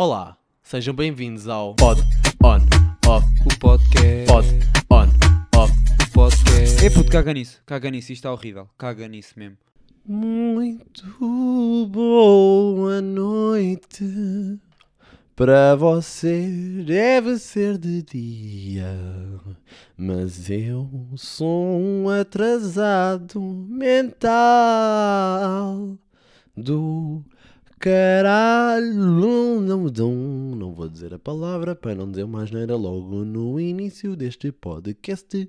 Olá, sejam bem-vindos ao Pod On Off, O podcast. Pod On Off. O podcast. É puto, caga nisso. Caga nisso. Isto está horrível. Caga nisso mesmo. Muito boa noite. Para você deve ser de dia, mas eu sou um atrasado mental do caralho. Não, não, não vou dizer a palavra para não dizer mais nada logo no início deste podcast.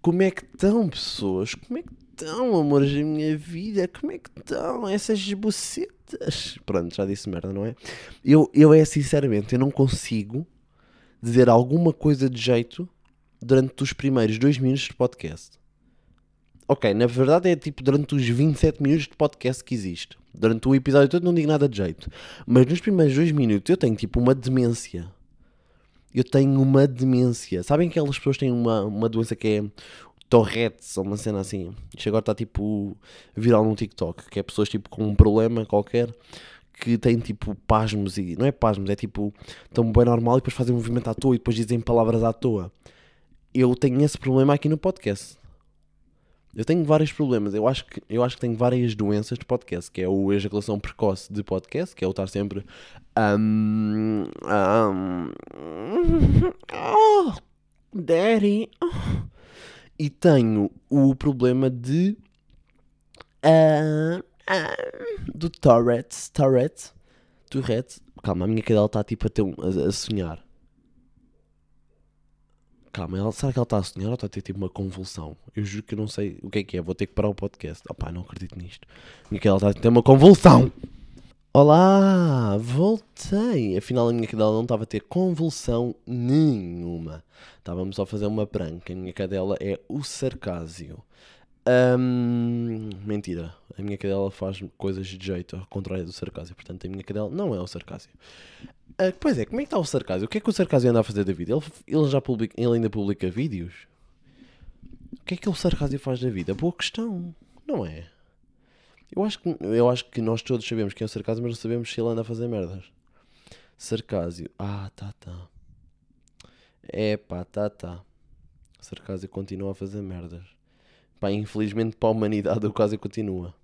Como é que estão, pessoas? Como é que estão, amores da minha vida? Como é que estão essas bucetas? Pronto, já disse merda, não é? Eu, eu é sinceramente, eu não consigo dizer alguma coisa de jeito durante os primeiros dois minutos de podcast. Ok, na verdade é tipo durante os 27 minutos de podcast que existe. Durante o episódio todo não digo nada de jeito. Mas nos primeiros dois minutos eu tenho tipo uma demência. Eu tenho uma demência. Sabem que aquelas pessoas têm uma, uma doença que é Tourette's ou uma cena assim? Isto agora está tipo viral no TikTok. Que é pessoas tipo com um problema qualquer que têm tipo pasmos e. Não é pasmos, é tipo. Estão bem normal e depois fazem um movimento à toa e depois dizem palavras à toa. Eu tenho esse problema aqui no podcast. Eu tenho vários problemas. Eu acho que, eu acho que tenho várias doenças de podcast, que é o ejaculação precoce de podcast, que é o estar sempre. Um, um, oh, daddy. oh. E tenho o problema de. ah, ah, do Tourette. Tourette. Tourette. Calma, a minha cadela está tipo a, ter a, a sonhar. Calma, ela, será que ela está a sonhar ou está a ter tipo uma convulsão? Eu juro que eu não sei o que é que é. Vou ter que parar o podcast. Opá, não acredito nisto. Minha cadela está a ter uma convulsão. Olá, voltei. Afinal, a minha cadela não estava a ter convulsão nenhuma. Estávamos só a fazer uma pranca. A minha cadela é o sarcásio. Mentira. A minha cadela faz coisas de jeito, ao contrário do sarcásio. Portanto, a minha cadela não é o sarcásio. Ah, pois é, como é que está o sarcásio? O que é que o sarcásio anda a fazer da vida? Ele, ele já publica, ele ainda publica vídeos? O que é que o sarcásio faz da vida? Boa questão, não é? Eu acho, que, eu acho que nós todos sabemos quem é o sarcásio, mas não sabemos se ele anda a fazer merdas. Sarcásio. Ah, tá, tá. É pá, tá, tá. Sarcásio continua a fazer merdas. Pá, infelizmente para a humanidade o caso continua.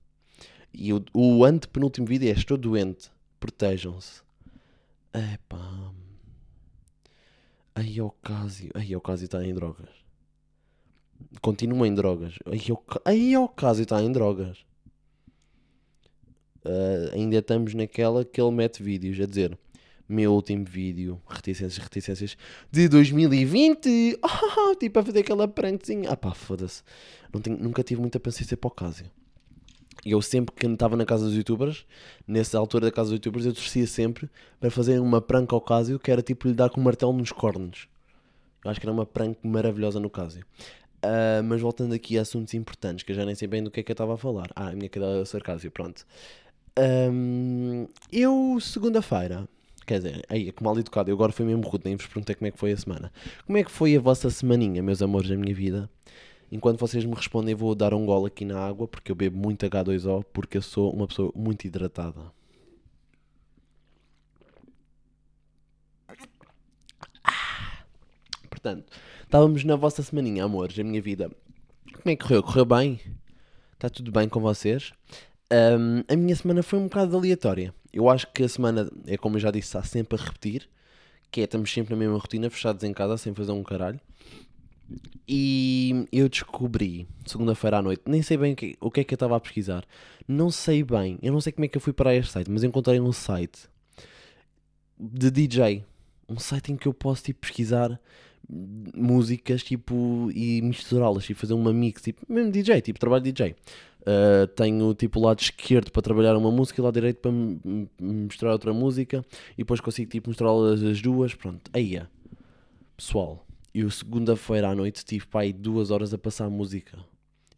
E o, o antepenúltimo vídeo é Estou doente. Protejam-se. É pá. Aí Ocásio. Aí Ocásio está em drogas. Continua em drogas. Aí Ocásio está em drogas. Ah, ainda estamos naquela que ele mete vídeos a dizer meu último vídeo, reticências, reticências de 2020, Ah, tipo a fazer aquela prankzinha. Ah pá, foda-se. Nunca tive muita paciência para o caso. E eu sempre que estava na casa dos youtubers, nessa altura da casa dos youtubers, eu torcia sempre para fazer uma prank ao Casio que era tipo lhe dar com um martelo nos cornos. Eu acho que era uma prank maravilhosa no Casio. Ah, mas voltando aqui a assuntos importantes, que eu já nem sei bem do que é que eu estava a falar. Ah, a minha cadela é sarcásio, pronto. Ahm, eu, segunda-feira, quer dizer, aí, que mal educado, eu agora fui mesmo rude, nem vos perguntei como é que foi a semana. Como é que foi a vossa semaninha, meus amores da minha vida? Enquanto vocês me respondem, vou dar um gole aqui na água, porque eu bebo muito H2O, porque eu sou uma pessoa muito hidratada. Ah! Portanto, estávamos na vossa semaninha, amores, da minha vida. Como é que correu? Correu bem? Está tudo bem com vocês? Ahm, a minha semana foi um bocado aleatória. Eu acho que a semana, é como eu já disse, está sempre a repetir. Que é, estamos sempre na mesma rotina, fechados em casa, sem fazer um caralho. E eu descobri, segunda-feira à noite, nem sei bem o que, o que é que eu estava a pesquisar. Não sei bem, eu não sei como é que eu fui para este site, mas encontrei um site de DJ. Um site em que eu posso tipo, pesquisar músicas tipo, e misturá-las, tipo, fazer uma mix, tipo, mesmo DJ, tipo trabalho DJ. Uh, tenho tipo o lado esquerdo para trabalhar uma música e o lado direito para mostrar outra música e depois consigo tipo mostrá-las as duas. Pronto, aí é. Pessoal, eu segunda-feira à noite tive para aí duas horas a passar música.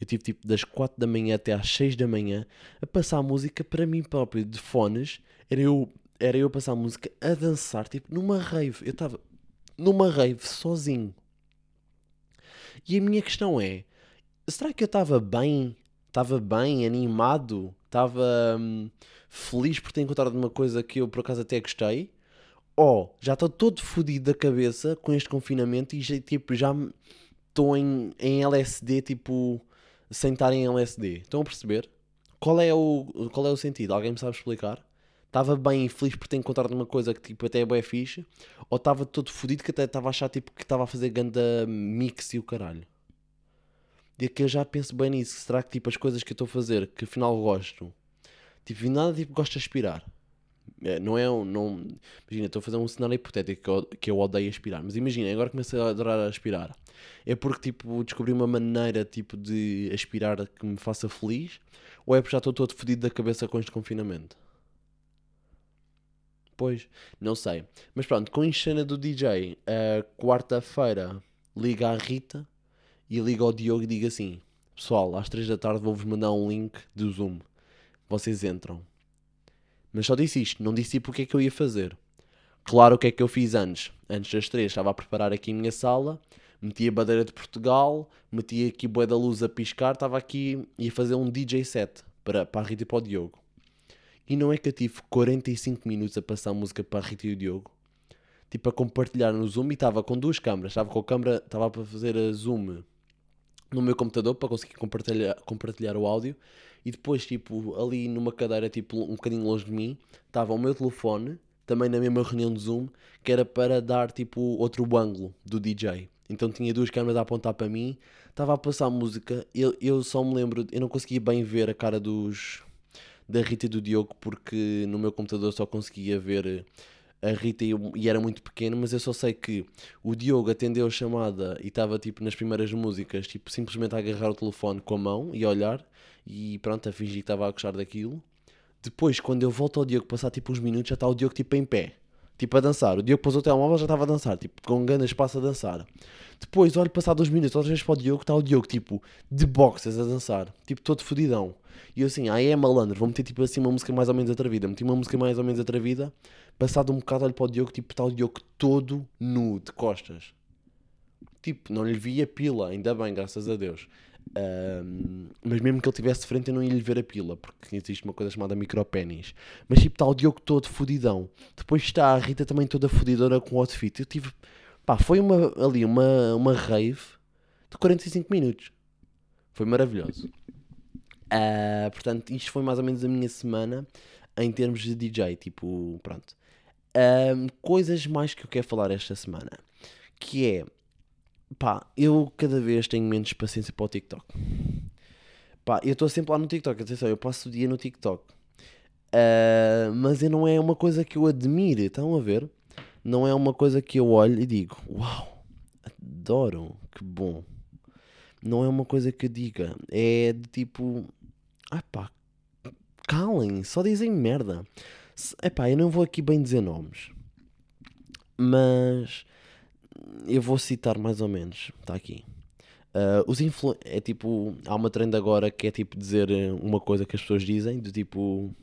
Eu tive tipo das 4 da manhã até às 6 da manhã a passar música para mim próprio, de fones. Era eu, era eu a passar música a dançar, tipo numa rave. Eu estava numa rave sozinho. E a minha questão é: será que eu estava bem? Estava bem, animado? Estava hum, feliz por ter encontrado uma coisa que eu por acaso até gostei? Ou já estou todo fodido da cabeça com este confinamento e já, tipo, já estou em, em LSD, tipo, sem estar em LSD. Estão a perceber? Qual é o, qual é o sentido? Alguém me sabe explicar? Estava bem feliz por ter encontrado uma coisa que tipo, até é bem fixe, ou estava todo fodido que até estava a achar tipo, que estava a fazer ganda mix e o caralho. E aqui eu já penso bem nisso. Será que tipo, as coisas que eu estou a fazer, que afinal gosto, tipo, nada tipo, gosto de aspirar. É, não é um. Não, imagina, estou a fazer um cenário hipotético que eu, que eu odeio aspirar. Mas imagina, agora comecei a adorar aspirar. É porque tipo, descobri uma maneira tipo, de aspirar que me faça feliz, ou é porque já estou todo fodido da cabeça com este confinamento? Pois, não sei. Mas pronto, com a cena do DJ, a quarta-feira liga à Rita e liga ao Diogo e diga assim: Pessoal, às 3 da tarde vou-vos mandar um link do Zoom. Vocês entram. Mas só disse isto, não disse tipo o que é que eu ia fazer. Claro, o que é que eu fiz antes? Antes das 3 estava a preparar aqui a minha sala, meti a bandeira de Portugal, meti aqui boé da luz a piscar, estava aqui ia fazer um DJ set para, para a Rita e para o Diogo. E não é que eu tive 45 minutos a passar música para a Rita e o Diogo. Tipo, a compartilhar no Zoom e estava com duas câmaras. Estava com a câmera, estava para fazer a Zoom no meu computador para conseguir compartilhar, compartilhar o áudio. E depois, tipo, ali numa cadeira, tipo, um bocadinho longe de mim, estava o meu telefone, também na mesma reunião de Zoom, que era para dar, tipo, outro ângulo do DJ. Então tinha duas câmeras a apontar para mim, estava a passar música. Eu, eu só me lembro, eu não conseguia bem ver a cara dos da Rita e do Diogo porque no meu computador só conseguia ver a Rita e, e era muito pequeno, mas eu só sei que o Diogo atendeu a chamada e estava tipo nas primeiras músicas, tipo simplesmente a agarrar o telefone com a mão e a olhar e pronto, a fingir que estava a gostar daquilo. Depois, quando eu volto ao Diogo, passar tipo uns minutos, já está o Diogo tipo em pé, tipo a dançar. O Diogo pôs o telemóvel já estava a dançar, tipo com grande espaço a dançar. Depois, olho passar dois minutos, outra vez para o Diogo, está o Diogo tipo de boxers a dançar, tipo todo fodidão. E eu assim, aí é malandro, vou meter tipo assim uma música mais ou menos atrevida. Meti uma música mais ou menos atrevida, passado um bocado olho para o Diogo, tipo está o Diogo todo nu, de costas. Tipo, não lhe vi a pila, ainda bem, graças a Deus. Um, mas mesmo que ele tivesse de frente, eu não ia lhe ver a pila, porque existe uma coisa chamada micropénis. Mas tipo, está o Diogo todo fodidão. Depois está a Rita também toda fodidora com o outfit. Eu tive, pá, foi uma, ali uma, uma rave de 45 minutos. Foi maravilhoso. Uh, portanto, isto foi mais ou menos a minha semana em termos de DJ. Tipo, pronto. Um, coisas mais que eu quero falar esta semana. Que é, pá, eu cada vez tenho menos paciência para o TikTok. Pá, eu estou sempre lá no TikTok. Atenção, eu passo o dia no TikTok. Uh, mas não é uma coisa que eu admire. Estão a ver? Não é uma coisa que eu olho e digo, uau, adoro, que bom. Não é uma coisa que eu diga. É de tipo, Ai pá, calem, só dizem merda. Epá, eu não vou aqui bem dizer nomes, mas eu vou citar mais ou menos. Está aqui. Uh, os influ é tipo, há uma trend agora que é tipo dizer uma coisa que as pessoas dizem, do tipo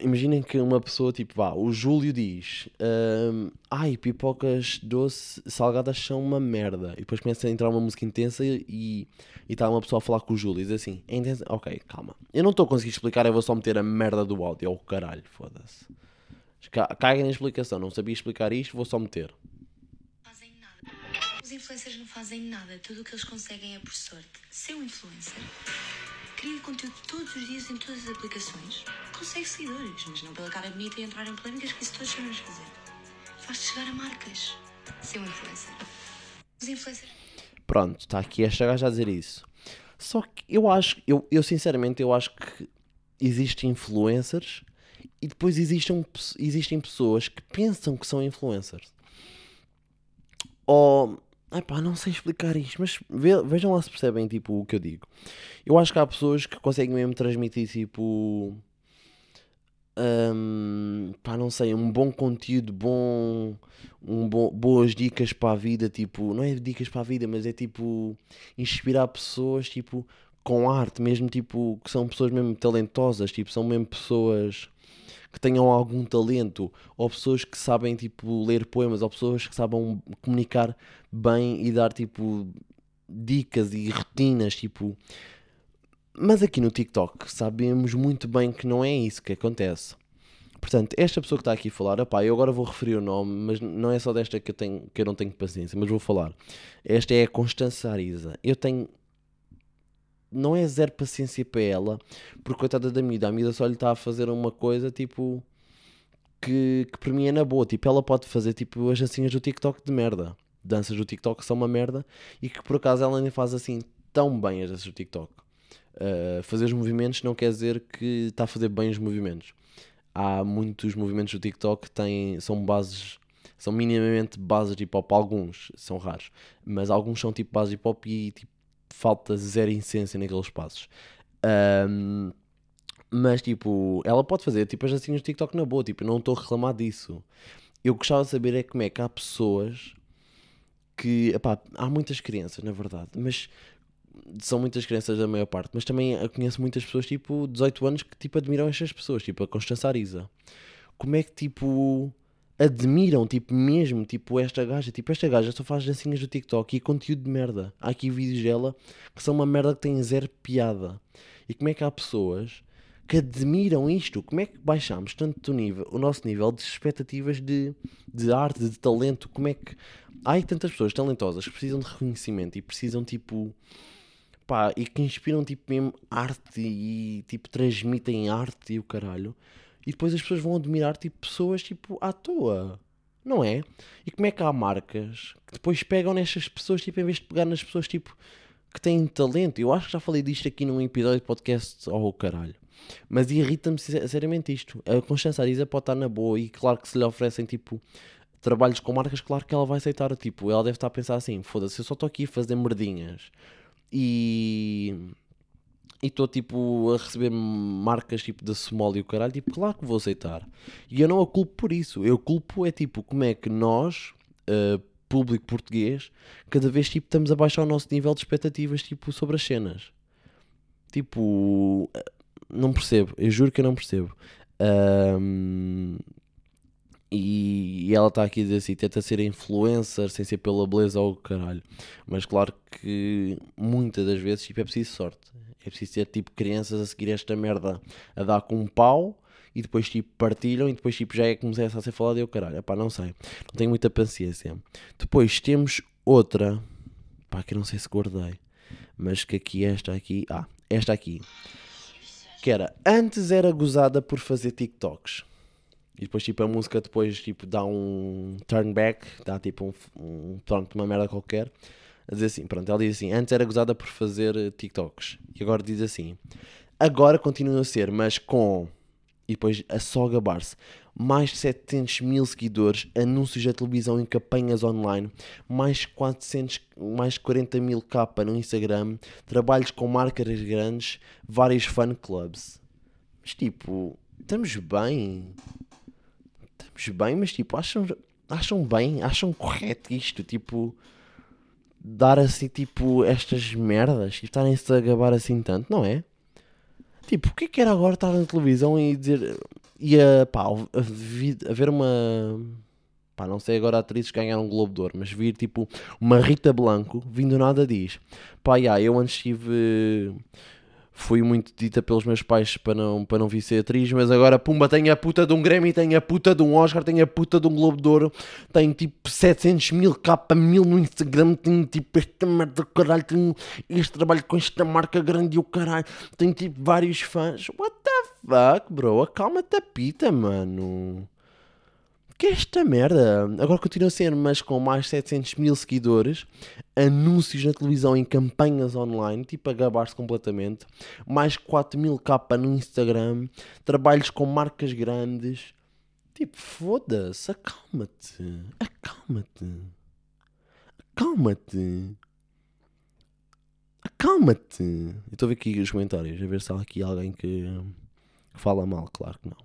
imaginem que uma pessoa, tipo, vá, o Júlio diz: um, Ai, pipocas doce salgadas são uma merda. E depois começa a entrar uma música intensa e está uma pessoa a falar com o Júlio e diz assim: é intensa? Ok, calma. Eu não estou a conseguir explicar, eu vou só meter a merda do áudio. É o caralho, foda-se. Caguem na explicação, não sabia explicar isto, vou só meter. Influencers não fazem nada, tudo o que eles conseguem é por sorte. Ser um influencer cria conteúdo todos os dias em todas as aplicações. Consegue seguidores, mas não pela cara bonita e entrar em polémicas que isso todos sabemos fazer. Faz-te chegar a marcas. Ser um influencer. Os influencers. Pronto, está aqui esta gaja a dizer isso. Só que eu acho, eu, eu sinceramente, eu acho que existem influencers e depois existem, existem pessoas que pensam que são influencers. Ou Não sei explicar isto, mas ve, vejam lá se percebem tipo, o que eu digo. Eu acho que há pessoas que conseguem mesmo transmitir tipo. Um, pá, não sei, um bom conteúdo, bom, um bo, boas dicas para a vida, tipo, não é dicas para a vida, mas é tipo inspirar pessoas, tipo, com arte, mesmo tipo, que são pessoas mesmo talentosas, tipo, são mesmo pessoas que tenham algum talento, ou pessoas que sabem tipo ler poemas, ou pessoas que sabem comunicar bem e dar tipo dicas e rotinas, tipo. Mas aqui no TikTok sabemos muito bem que não é isso que acontece. Portanto, esta pessoa que está aqui a falar, opá, eu agora vou referir o nome, mas não é só desta que eu, tenho, que eu não tenho paciência, mas vou falar. Esta é a Constança Ariza. Eu tenho. Não é zero paciência para ela, porque coitada da Mida, a Mida só lhe está a fazer uma coisa tipo. Que, que para mim é na boa. Tipo, ela pode fazer tipo as dancinhas do TikTok de merda. Danças do TikTok são uma merda e que por acaso ela nem faz assim tão bem as danças do TikTok. Uh, fazer os movimentos não quer dizer que está a fazer bem os movimentos há muitos movimentos do TikTok que têm, são bases, são minimamente bases de hip hop, alguns são raros, mas alguns são tipo bases de hip hop e tipo, falta zero essência naqueles passos. Um, mas tipo, ela pode fazer tipo as dancinhas do TikTok na boa, tipo, não estou a reclamar disso. Eu gostava de saber é como é que há pessoas que, epá, há muitas crianças, na verdade, mas são muitas crianças da maior parte, mas também conheço muitas pessoas, tipo, 18 anos, que, tipo, admiram estas pessoas, tipo, a Constança Ariza. Como é que, tipo, admiram, tipo, mesmo, tipo, esta gaja, tipo, esta gaja só faz dancinhas do TikTok e conteúdo de merda. Há aqui vídeos dela que são uma merda que têm zero piada. E como é que há pessoas que admiram isto? Como é que baixamos tanto o, nível, o nosso nível de expectativas de, de arte, de talento? Como é que... Há aí tantas pessoas talentosas que precisam de reconhecimento e precisam, tipo pá, e que inspiram tipo mesmo arte e tipo transmitem arte e o caralho. E depois as pessoas vão admirar tipo pessoas tipo à toa. Não é? E como é que há marcas que depois pegam nestas pessoas, tipo, em vez de pegar nas pessoas tipo que têm talento? Eu acho que já falei disto aqui num episódio de podcast, oh caralho. Mas irrita-me seriamente isto. A Constança Ariza pode estar na boa e claro que se lhe oferecem tipo trabalhos com marcas, claro que ela vai aceitar. Tipo, ela deve estar a pensar assim: foda-se, eu só estou aqui a fazer merdinhas e estou tipo a receber marcas tipo da Somália e o caralho, tipo, claro que vou aceitar. E eu não a culpo por isso. Eu culpo é tipo como é que nós, uh, público português, cada vez tipo estamos a baixar o nosso nível de expectativas tipo sobre as cenas. Tipo, não percebo, eu juro que eu não percebo. Um, e, ela está aqui a dizer assim: tenta ser influencer sem ser pela beleza ou caralho. Mas claro que muitas das vezes tipo, é preciso sorte. É preciso ter tipo crianças a seguir esta merda a dar com um pau e depois tipo partilham e depois tipo já é que começa a ser falado eu caralho. Pá, não sei. Não tenho muita paciência. Depois temos outra. Pá, que eu não sei se guardei. Mas que aqui, esta aqui. Ah, esta aqui. Que era. Antes era gozada por fazer TikToks. E depois, tipo, a música depois, tipo, dá um turn back, dá tipo um, um pronto, uma merda qualquer. A dizer assim, pronto, ela diz assim, antes era gozada por fazer eh, TikToks. E agora diz assim, agora continua a ser, mas com... E depois a só gabar-se. Mais de 700 mil seguidores, anúncios da televisão em campanhas online, mais 400, mais 40 mil capa no Instagram, trabalhos com marcas grandes, vários fan clubs. Mas tipo, estamos bem bem, mas tipo, acham, acham bem, acham correto isto, tipo, dar assim, tipo, estas merdas e estarem-se a gabar assim tanto, não é? Tipo, o que é que era agora estar na televisão e dizer, ia, pá, a, a, a ver uma, pá, não sei agora atrizes ganharam um Globo de Ouro, mas vir tipo uma Rita Blanco vindo nada diz, pá, yeah, eu antes tive fui muito dita pelos meus pais para não, para não vir ser atriz, mas agora, pumba, tenho a puta de um Grammy, tenho a puta de um Oscar, tenho a puta de um Globo de Ouro, tenho tipo 700 mil, capa mil no Instagram, tenho tipo esta merda caralho, tenho este trabalho com esta marca grande e o caralho, tenho tipo vários fãs. What the fuck, bro? Acalma-te a pita, mano que esta merda? Agora continua a ser, mas com mais 700 mil seguidores, anúncios na televisão em campanhas online, tipo a gabar-se completamente, mais 4 mil capa no Instagram, trabalhos com marcas grandes. Tipo, foda-se, acalma-te, acalma-te, acalma-te. Acalma-te. Estou a ver aqui os comentários, a ver se há aqui alguém que fala mal, claro que não.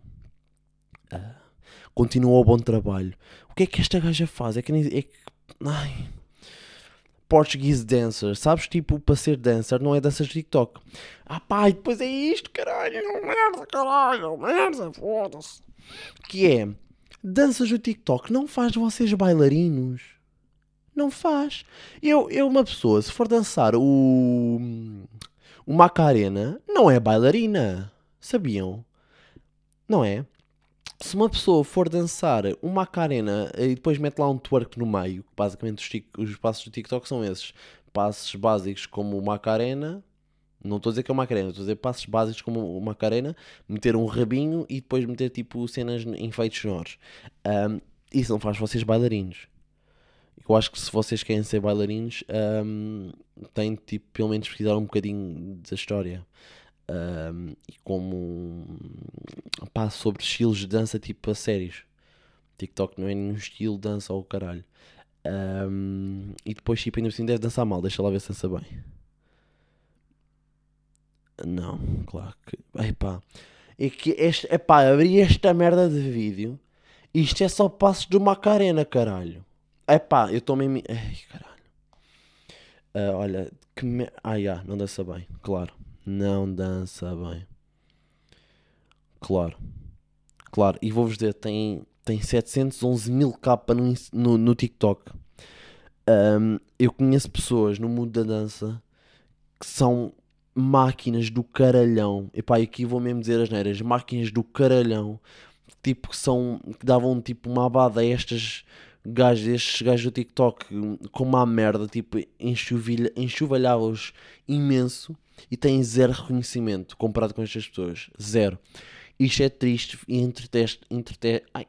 Uh continua o bom trabalho. O que é que esta gaja faz? É que nem. É que, ai. Portuguese dancer, sabes? Tipo, para ser dancer não é danças de TikTok. Ah pá, e depois é isto, caralho, merda, caralho, merda, foda-se. Que é, danças do TikTok não faz vocês bailarinos. Não faz. Eu, eu uma pessoa, se for dançar o, o Macarena, não é bailarina. Sabiam? Não é? Se uma pessoa for dançar uma Macarena e depois mete lá um twerk no meio, basicamente os, os passos do TikTok são esses. Passos básicos como uma Macarena, não estou a dizer que é uma Macarena, estou a dizer passos básicos como uma Macarena, meter um rabinho e depois meter tipo cenas em efeitos sonoros. Ahm, isso não faz vocês bailarinos. Eu acho que se vocês querem ser bailarinos, ahm, têm tipo, pelo menos pesquisar um bocadinho da história. Ahm, e como pá, sobre estilos de dança tipo a sérios. TikTok não é nenhum estilo de dança ou caralho. Ahm, e depois tipo ainda assim deve dançar mal, deixa lá ver se dança bem. Não, claro que. Epá. É que este. Epá, abri esta merda de vídeo. Isto é só passos do Macarena, caralho. Epá, eu estou mesmo. Ai, caralho. Ah, olha, que me... Ah, já, não dança bem. Claro. Não dança bem. Claro. Claro. E vou-vos dizer, tem, tem 711 mil capa no, no, no TikTok. Ahm, eu conheço pessoas no mundo da dança que são máquinas do caralhão. E aqui vou mesmo dizer as neiras. Máquinas do caralhão. Tipo, que são... Que davam tipo uma abada a estas gajos, estes gajos do TikTok com uma merda. Tipo, enxovalhava-os imenso. E têm zero reconhecimento comparado com estas pessoas. Zero. Isto é triste e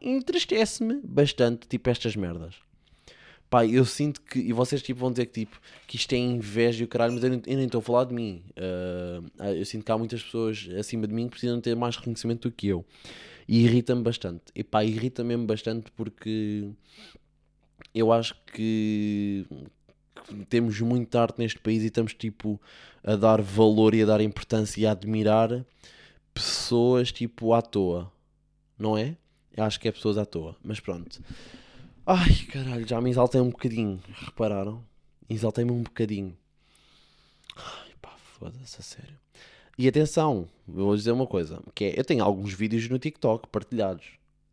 entristece-me bastante, tipo, estas merdas. Pá, eu sinto que. E vocês tipo, vão dizer que, tipo, que isto é inveja e o caralho, mas eu, eu nem estou a falar de mim. Ah, eu sinto que há muitas pessoas acima de mim que precisam ter mais reconhecimento do que eu. E irrita-me bastante. E pá, irrita-me bastante porque eu acho que temos muita arte neste país e estamos tipo a dar valor e a dar importância e a admirar pessoas tipo à toa, não é? Eu acho que é pessoas à toa, mas pronto. Ai caralho, já me exaltei um bocadinho, repararam? Exaltei-me um bocadinho. Ai pá, foda-se, a sério. E atenção, vou dizer uma coisa, que é, eu tenho alguns vídeos no TikTok partilhados.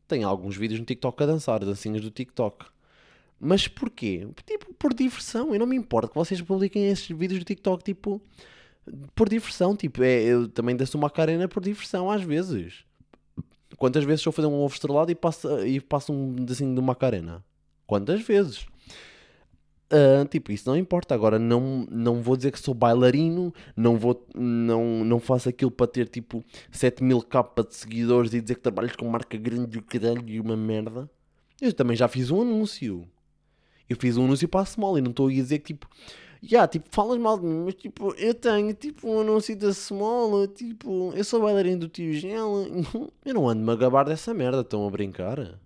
Tenho alguns vídeos no TikTok a dançar, dancinhas do TikTok. Mas porquê? Tipo, por diversão. Eu não me importo que vocês publiquem esses vídeos do TikTok, tipo, por diversão. Tipo, é, eu também danço uma carena por diversão, às vezes. Quantas vezes estou a fazer um ovo estrelado e passo, e passo um assim de uma carena? Quantas vezes? Ah, tipo, isso não importa. Agora, não, não vou dizer que sou bailarino, não, vou, não, não faço aquilo para ter tipo 7 mil capa de seguidores e dizer que trabalhas com marca grande e uma merda. Eu também já fiz um anúncio. Eu fiz um anúncio para a Small e não estou a dizer que tipo, já, tipo, falas mal de mim, mas tipo, eu tenho tipo um anúncio da Small, tipo, eu sou bailarino do tio Gel, eu não ando-me a gabar dessa merda, estão a brincar?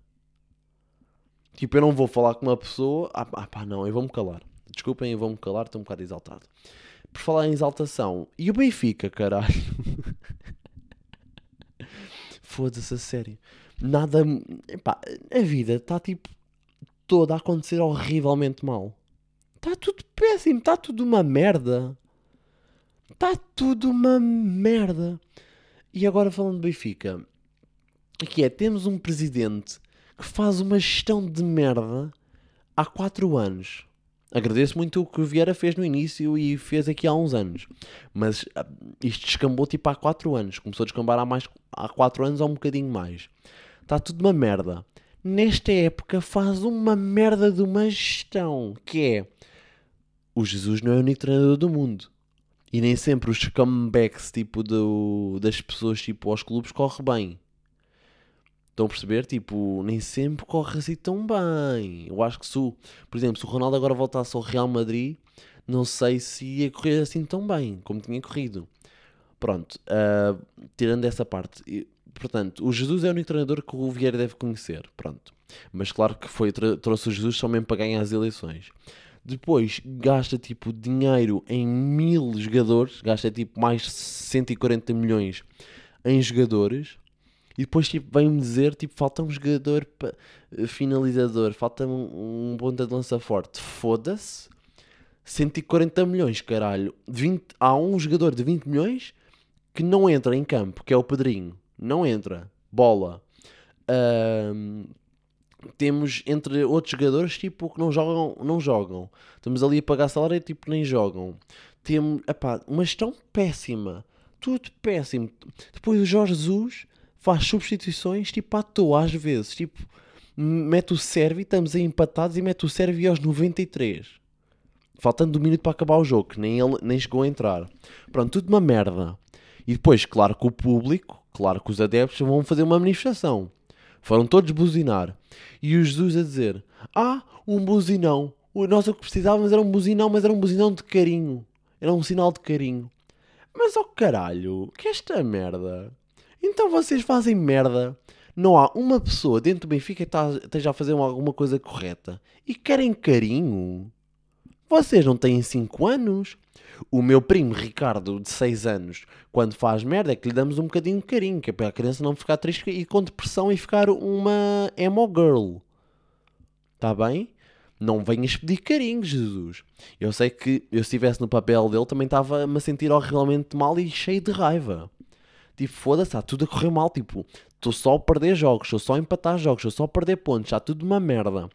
Tipo, eu não vou falar com uma pessoa, ah, pá, não, eu vou-me calar. Desculpem, eu vou-me calar, estou um bocado exaltado. Por falar em exaltação, e o Benfica, caralho? Foda-se, a sério. Nada, epá, a vida está tipo toda a acontecer horrivelmente mal. Está tudo péssimo, está tudo uma merda. Está tudo uma merda. E agora falando de Benfica, aqui é, temos um presidente que faz uma gestão de merda há 4 anos. Agradeço muito o que o Vieira fez no início e fez aqui há uns anos. Mas ah, isto descambou tipo há 4 anos. Começou a descambar há, mais, há 4 anos ou um bocadinho mais. Está tudo uma merda. Nesta época faz uma merda de uma gestão. Que é... O Jesus não é o único treinador do mundo. E nem sempre os comebacks tipo, do, das pessoas tipo, aos clubes corre bem. Estão a perceber? Tipo, nem sempre corre assim tão bem. Eu acho que se, o, por exemplo, se o Ronaldo agora voltasse ao Real Madrid, não sei se ia correr assim tão bem como tinha corrido. Pronto, ah, tirando essa parte. Portanto, o Jesus é o único treinador que o Vieira deve conhecer. Pronto. Mas claro que foi, trouxe o Jesus só mesmo para ganhar as eleições. Depois gasta tipo dinheiro em mil jogadores, gasta tipo mais de 140 milhões em jogadores. E depois tipo, vem-me dizer tipo, falta um jogador finalizador, falta um, um ponta de lança forte. Foda-se. 140 milhões, caralho. 20, há um jogador de 20 milhões que não entra em campo, que é o Pedrinho. Não entra. Bola. Ahm, temos entre outros jogadores tipo que não jogam, não jogam. Estamos ali a pagar salário e tipo nem jogam. Temos, epá, uma gestão péssima. Tudo péssimo. Depois o Jorge Jesus faz substituições tipo à toa às vezes. Tipo, mete o serve, estamos aí empatados e mete o serve aos 93. Faltando um minuto para acabar o jogo, que nem ele nem chegou a entrar. Pronto, tudo uma merda. E depois, claro que o público, claro que os adeptos vão fazer uma manifestação. Foram todos buzinar. E o Jesus a dizer: Ah, um buzinão. Nós o que precisávamos era um buzinão, mas era um buzinão de carinho. Era um sinal de carinho. Mas oh caralho, que esta merda? Então vocês fazem merda. Não há uma pessoa dentro do Benfica que tá- esteja a fazer alguma coisa correta. E querem carinho. Vocês não têm 5 anos? O meu primo Ricardo, de 6 anos, quando faz merda, é que lhe damos um bocadinho de carinho, que é para a criança não ficar triste e com depressão e ficar uma emo girl. Está bem? Não venhas pedir carinho, Jesus. Eu sei que eu se estivesse no papel dele também estava-me a sentir horrivelmente mal e cheio de raiva. Tipo, foda-se, está tudo a correr mal. Tipo, estou só a perder jogos, estou só a empatar jogos, estou só a perder pontos, está tudo uma merda.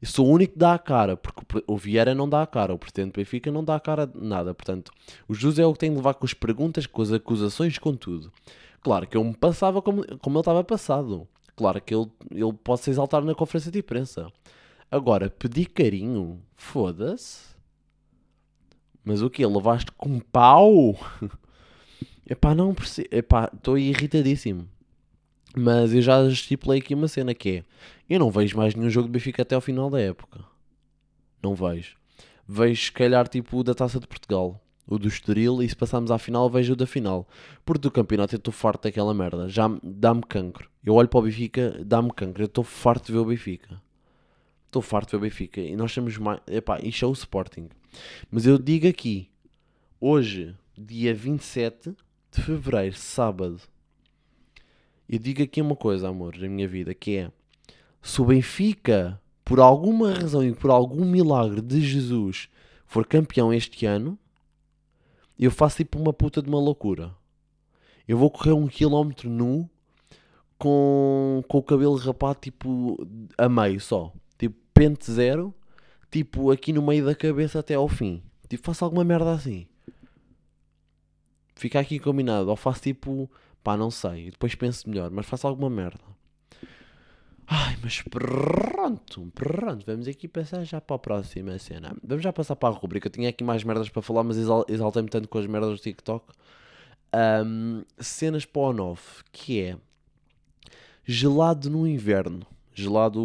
Eu sou o único que dá a cara, porque o Vieira não dá a cara, o presidente do Benfica não dá a cara de nada. Portanto, o Jesus é o que tem de levar com as perguntas, com as acusações, com tudo. Claro que eu me passava como, como ele estava passado. Claro que ele, ele pode se exaltar na conferência de imprensa. Agora, pedir carinho, foda-se. Mas o que? Levaste com pau? Epá, não percebo. Epá, estou irritadíssimo. Mas eu já estipulei aqui uma cena que é: eu não vejo mais nenhum jogo de Benfica até ao final da época. Não vejo. Vejo, se calhar, tipo o da Taça de Portugal, o do Estoril, e se passarmos à final, vejo o da final. Porque do campeonato eu estou farto daquela merda. Já me- dá-me cancro. Eu olho para o Benfica, dá-me cancro. Eu estou farto de ver o Benfica. Estou farto de ver o Benfica. E nós temos mais. Epá, isto é o Sporting. Mas eu digo aqui, hoje, dia 27 de fevereiro, sábado, eu digo aqui uma coisa, amor, da minha vida, que é se o Benfica, por alguma razão e por algum milagre de Jesus, for campeão este ano, eu faço tipo uma puta de uma loucura. Eu vou correr um quilómetro nu com, com o cabelo rapado tipo a meio só. Tipo pente zero, tipo aqui no meio da cabeça até ao fim. Tipo faço alguma merda assim. Fica aqui combinado. Ou faço tipo, pá, não sei. Depois penso melhor, mas faço alguma merda. Ai, mas pronto, pronto. Vamos aqui passar já para a próxima cena. Vamos já passar para a rubrica. Eu tinha aqui mais merdas para falar, mas exal- exaltei-me tanto com as merdas do TikTok. Ahm, cenas para o 9, que é gelado no inverno. Gelado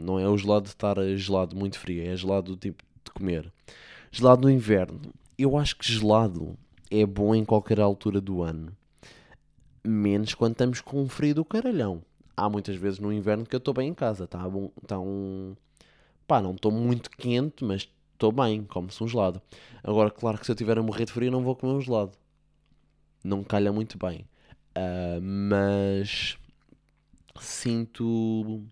não é o gelado de estar gelado muito frio, é gelado do tipo de comer. Gelado no inverno. Eu acho que gelado é bom em qualquer altura do ano. Menos quando estamos com um frio do caralhão. Há muitas vezes no inverno que eu estou bem em casa, tá bom? Tá um... Pá, não estou muito quente, mas estou bem, como-se um gelado. Agora, claro que se eu estiver a morrer de frio, não vou comer um gelado. Não calha muito bem. Ah, mas sinto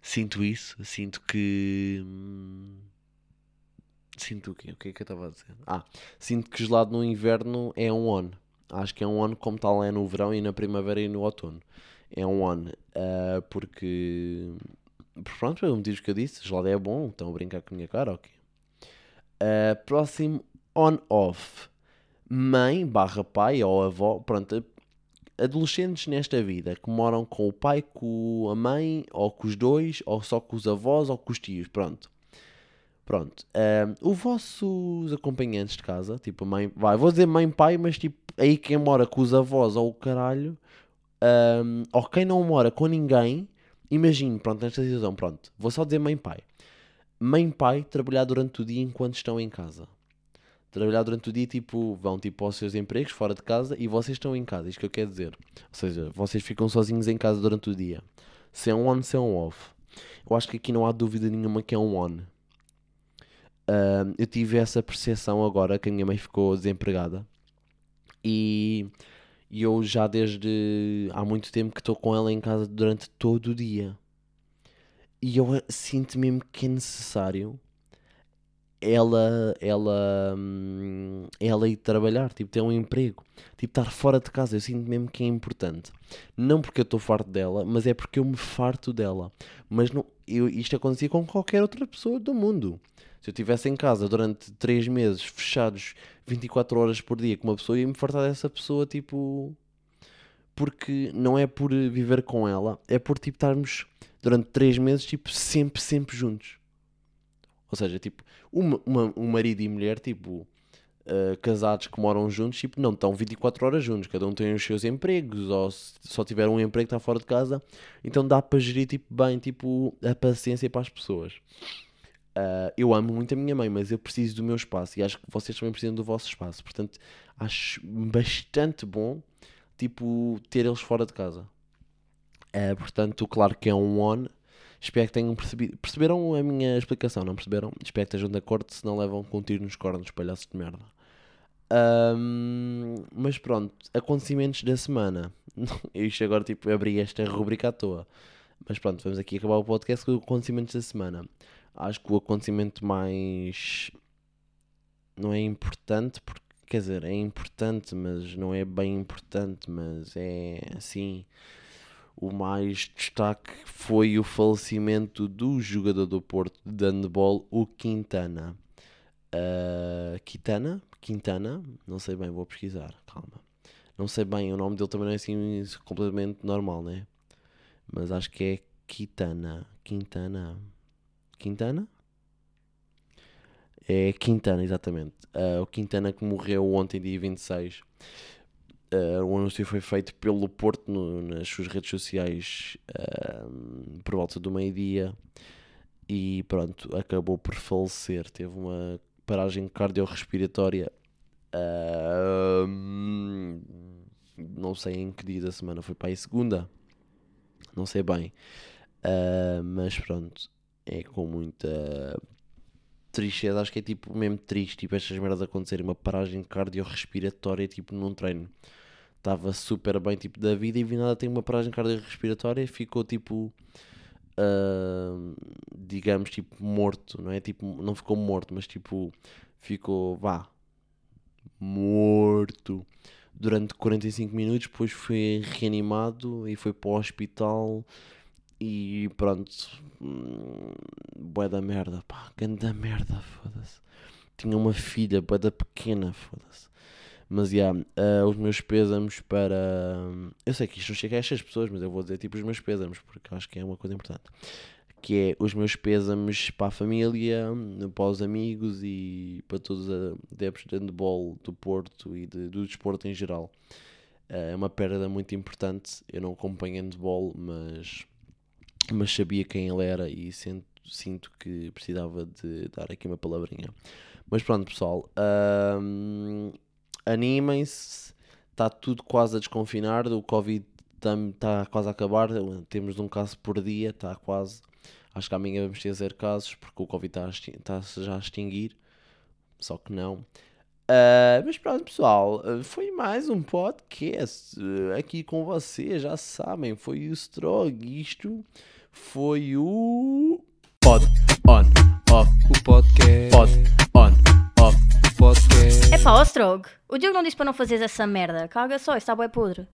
sinto isso sinto que sinto o quê? o que é que eu estava a dizer? ah, sinto que gelado no inverno é um on acho que é um on como tal é no verão e na primavera e no outono. É um on ah, porque por pronto, pelo motivo que eu disse gelado é bom, estão a brincar com a minha cara ok. Ah, próximo on off. Mãe barra pai ou avó pronto, adolescentes nesta vida que moram com o pai, com a mãe, ou com os dois, ou só com os avós, ou com os tios, pronto. Pronto. Ahm, os vossos acompanhantes de casa, tipo a mãe, vai, vou dizer mãe, pai, mas tipo, aí quem mora com os avós ou o caralho, ahm, ou quem não mora com ninguém, imagine, pronto, nesta situação, pronto, vou só dizer mãe, pai. Mãe, pai, trabalhar durante o dia enquanto estão em casa trabalhar durante o dia, tipo, vão tipo aos seus empregos fora de casa e vocês estão em casa, isto que eu quero dizer. Ou seja, vocês ficam sozinhos em casa durante o dia. Se é um on, se é um off. Eu acho que aqui não há dúvida nenhuma que é um on. Ahm, eu tive essa percepção agora que a minha mãe ficou desempregada e, e eu já desde há muito tempo que estou com ela em casa durante todo o dia. E eu eh, sinto mesmo que é necessário ela, ela, hum, ela ir trabalhar, tipo, ter um emprego, tipo, estar fora de casa. Eu sinto mesmo que é importante. Não porque eu estou farto dela, mas é porque eu me farto dela. Mas não, eu, isto acontecia com qualquer outra pessoa do mundo. Se eu estivesse em casa durante 3 meses, fechados 24 horas por dia com uma pessoa, ia me fartar dessa pessoa, tipo, porque não é por viver com ela, é por tipo estarmos durante três meses, tipo, sempre, sempre juntos. Ou seja, tipo, uma, uma- um marido e mulher, tipo, uh, casados que moram juntos, tipo, não estão 24 horas juntos, cada um tem os seus empregos, ou se só tiver um emprego está fora de casa, então dá para gerir, tipo, bem, tipo, a paciência para as pessoas. Uh, eu amo muito a minha mãe, mas eu preciso do meu espaço e acho que vocês também precisam do vosso espaço. Portanto, acho bastante bom, tipo, ter eles fora de casa. Uh, portanto, claro que é um on. Espero que tenham percebido. Perceberam a minha explicação, não perceberam? Espero que estejam de acordo, se não levam com um tiro nos cornos, palhaços de merda. Ahm, mas pronto, acontecimentos da semana. Isto agora, tipo, abri esta rubrica à toa. Mas pronto, vamos aqui acabar o podcast com os acontecimentos da semana. Acho que o acontecimento mais. Não é importante, porque. Quer dizer, é importante, mas não é bem importante, mas é assim. O mais destaque foi o falecimento do jogador do Porto de handball, o Quintana. Uh, Quintana? Quintana? Não sei bem, vou pesquisar, calma. Não sei bem, o nome dele também não é assim completamente normal, né? Mas acho que é Quintana. Quintana. Quintana? É Quintana, exatamente. Uh, o Quintana que morreu ontem, dia 26. Uh, o anúncio foi feito pelo Porto no- nas suas redes sociais uh, por volta do meio-dia e pronto, acabou por falecer. Teve uma paragem cardiorrespiratória. uh, não sei em que dia da semana, foi para aí segunda, não sei bem, Uh, mas pronto, é com muita tristeza. Acho que é tipo mesmo triste, tipo estas merdas acontecerem. Uma paragem cardiorrespiratória, tipo num treino estava super bem tipo da vida e vi nada tem uma paragem cardiorrespiratória ficou tipo ah, digamos tipo morto não é tipo não ficou morto mas tipo ficou vá morto durante 45 minutos depois foi reanimado e foi para o hospital e pronto hum, bué da merda pá grande merda foda-se tinha uma filha bué da pequena foda-se mas, já, os meus pésamos para... Eu sei que isto não chega a estas pessoas, mas eu vou dizer tipo os meus pésamos, porque acho que é uma coisa importante. Que é os meus pésamos para a família, para os amigos e para todos os adeptos de handball do Porto e de- do desporto em geral. Eh, É uma perda muito importante. Eu não acompanho handball, mas, mas sabia quem ele era e sinto, sinto que precisava de dar aqui uma palavrinha. Mas pronto, pessoal. animem-se, está tudo quase a desconfinar, o Covid está quase a acabar, temos um caso por dia, está quase. Acho que amanhã vamos ter zero casos, porque o Covid está já a extinguir, só que não. Ah, mas pronto, pessoal, foi mais um podcast ah, aqui com vocês, já sabem, foi o Strog, isto foi o Pod On Off O podcast. Pod On Off podcast. É pá, ó Strog, o Diogo não disse para não fazeres essa merda. Caga só, isso está bué podre.